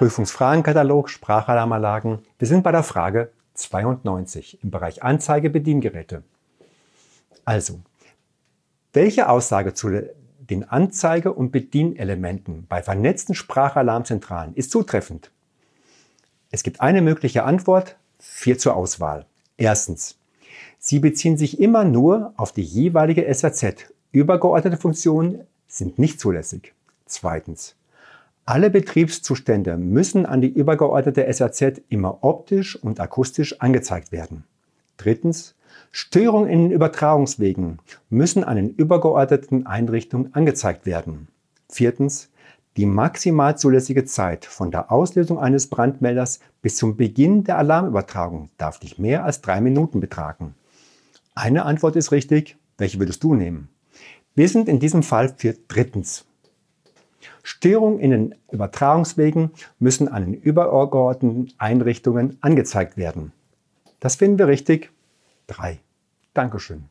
Prüfungsfragenkatalog Sprachalarmanlagen. Wir sind bei der Frage 92 im Bereich Anzeige Bediengeräte. Also, welche Aussage zu den Anzeige- und Bedienelementen bei vernetzten Sprachalarmzentralen ist zutreffend? Es gibt eine mögliche Antwort, vier zur Auswahl. Erstens, sie beziehen sich immer nur auf die jeweilige SAZ. Übergeordnete Funktionen sind nicht zulässig. Zweitens, alle Betriebszustände müssen an die übergeordnete SAZ immer optisch und akustisch angezeigt werden. Drittens, Störungen in den Übertragungswegen müssen an den übergeordneten Einrichtungen angezeigt werden. Viertens, die maximal zulässige Zeit von der Auslösung eines Brandmelders bis zum Beginn der Alarmübertragung darf nicht mehr als drei Minuten betragen. Eine Antwort ist richtig. Welche würdest du nehmen? Wir sind in diesem Fall für drittens. Störungen in den Übertragungswegen müssen an den übergeordneten Einrichtungen angezeigt werden. Das finden wir richtig. 3. Dankeschön.